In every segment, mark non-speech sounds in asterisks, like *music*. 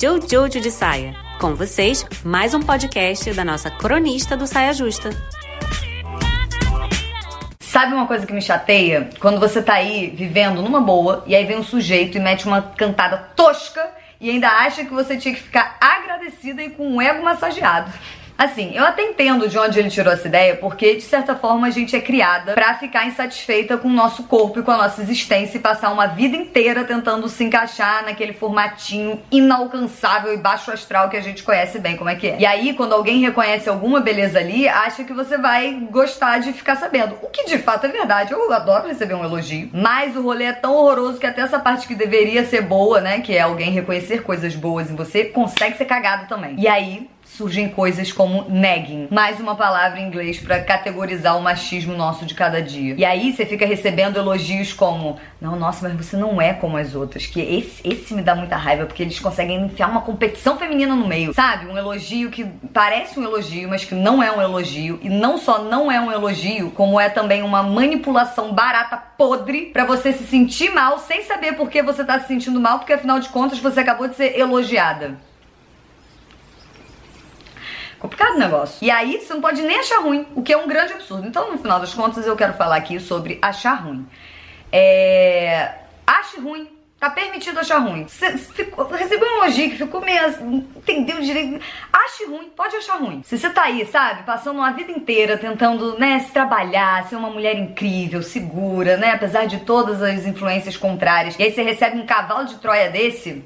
Jojo de Saia. Com vocês, mais um podcast da nossa cronista do Saia Justa. Sabe uma coisa que me chateia? Quando você tá aí vivendo numa boa e aí vem um sujeito e mete uma cantada tosca e ainda acha que você tinha que ficar agradecida e com o ego massageado. Assim, eu até entendo de onde ele tirou essa ideia, porque de certa forma a gente é criada para ficar insatisfeita com o nosso corpo e com a nossa existência e passar uma vida inteira tentando se encaixar naquele formatinho inalcançável e baixo astral que a gente conhece bem como é que é. E aí, quando alguém reconhece alguma beleza ali, acha que você vai gostar de ficar sabendo. O que de fato é verdade. Eu adoro receber um elogio, mas o rolê é tão horroroso que até essa parte que deveria ser boa, né, que é alguém reconhecer coisas boas em você, consegue ser cagado também. E aí, surgem coisas como nagging, mais uma palavra em inglês para categorizar o machismo nosso de cada dia. E aí você fica recebendo elogios como: "Não, nossa, mas você não é como as outras", que esse esse me dá muita raiva porque eles conseguem enfiar uma competição feminina no meio. Sabe? Um elogio que parece um elogio, mas que não é um elogio e não só não é um elogio, como é também uma manipulação barata podre para você se sentir mal sem saber por que você tá se sentindo mal, porque afinal de contas você acabou de ser elogiada. Complicado o negócio. E aí você não pode nem achar ruim, o que é um grande absurdo. Então, no final das contas, eu quero falar aqui sobre achar ruim. É... Ache ruim. Tá permitido achar ruim. Você ficou, recebeu um elogio que ficou meio. Entendeu direito? Ache ruim, pode achar ruim. Se você tá aí, sabe, passando uma vida inteira tentando, né, se trabalhar, ser uma mulher incrível, segura, né, apesar de todas as influências contrárias, e aí você recebe um cavalo de Troia desse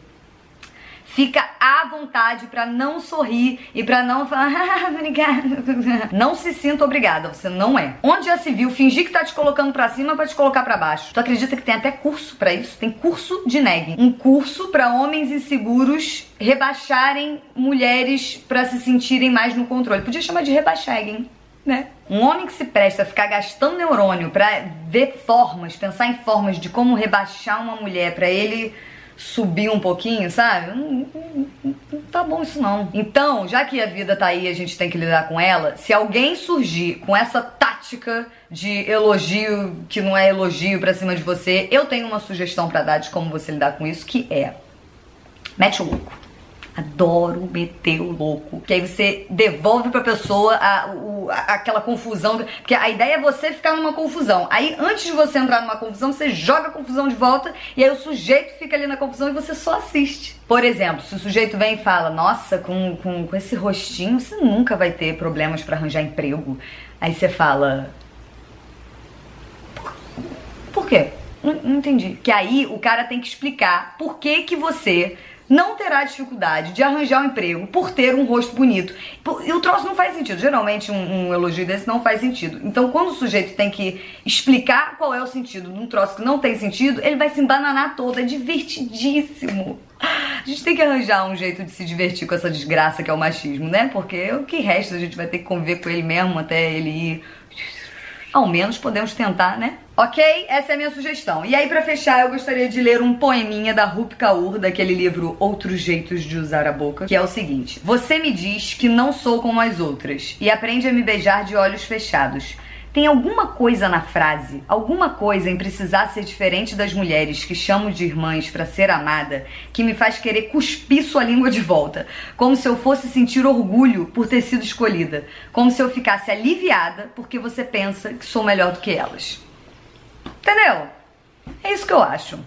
Fica à vontade para não sorrir e para não falar, *laughs* ah, obrigada. Não se sinta obrigada, você não é. Onde já se viu fingir que tá te colocando para cima para te colocar para baixo? Tu acredita que tem até curso para isso? Tem curso de negging. Um curso para homens inseguros rebaixarem mulheres para se sentirem mais no controle. Podia chamar de rebaixegging. Né? Um homem que se presta a ficar gastando neurônio para ver formas, pensar em formas de como rebaixar uma mulher para ele subir um pouquinho, sabe? Não, não, não, tá bom isso não. Então, já que a vida tá aí, a gente tem que lidar com ela. Se alguém surgir com essa tática de elogio que não é elogio pra cima de você, eu tenho uma sugestão para dar de como você lidar com isso, que é mete o louco. Adoro meter o louco. Que aí você devolve pra pessoa a, o, a, aquela confusão. Porque a ideia é você ficar numa confusão. Aí, antes de você entrar numa confusão, você joga a confusão de volta. E aí o sujeito fica ali na confusão e você só assiste. Por exemplo, se o sujeito vem e fala: Nossa, com, com, com esse rostinho você nunca vai ter problemas para arranjar emprego. Aí você fala: Por, quê? Não, não entendi. Que aí o cara tem que explicar por que que você não terá dificuldade de arranjar um emprego por ter um rosto bonito. E o troço não faz sentido. Geralmente um, um, elogio desse não faz sentido. Então quando o sujeito tem que explicar qual é o sentido de um troço que não tem sentido, ele vai se embananar todo. É divertidíssimo. A gente tem que arranjar um jeito de se divertir com essa desgraça que é o machismo, né? Porque o que resta a gente vai ter que conviver com ele mesmo até ele ir ao menos podemos tentar, né? Ok? Essa é a minha sugestão. E aí, para fechar, eu gostaria de ler um poeminha da Rupi Kaur, daquele livro Outros Jeitos de Usar a Boca, que é o seguinte: Você me diz que não sou como as outras e aprende a me beijar de olhos fechados. Tem alguma coisa na frase, alguma coisa em precisar ser diferente das mulheres que chamo de irmãs para ser amada, que me faz querer cuspir sua língua de volta, como se eu fosse sentir orgulho por ter sido escolhida, como se eu ficasse aliviada porque você pensa que sou melhor do que elas. Entendeu? É isso que eu acho.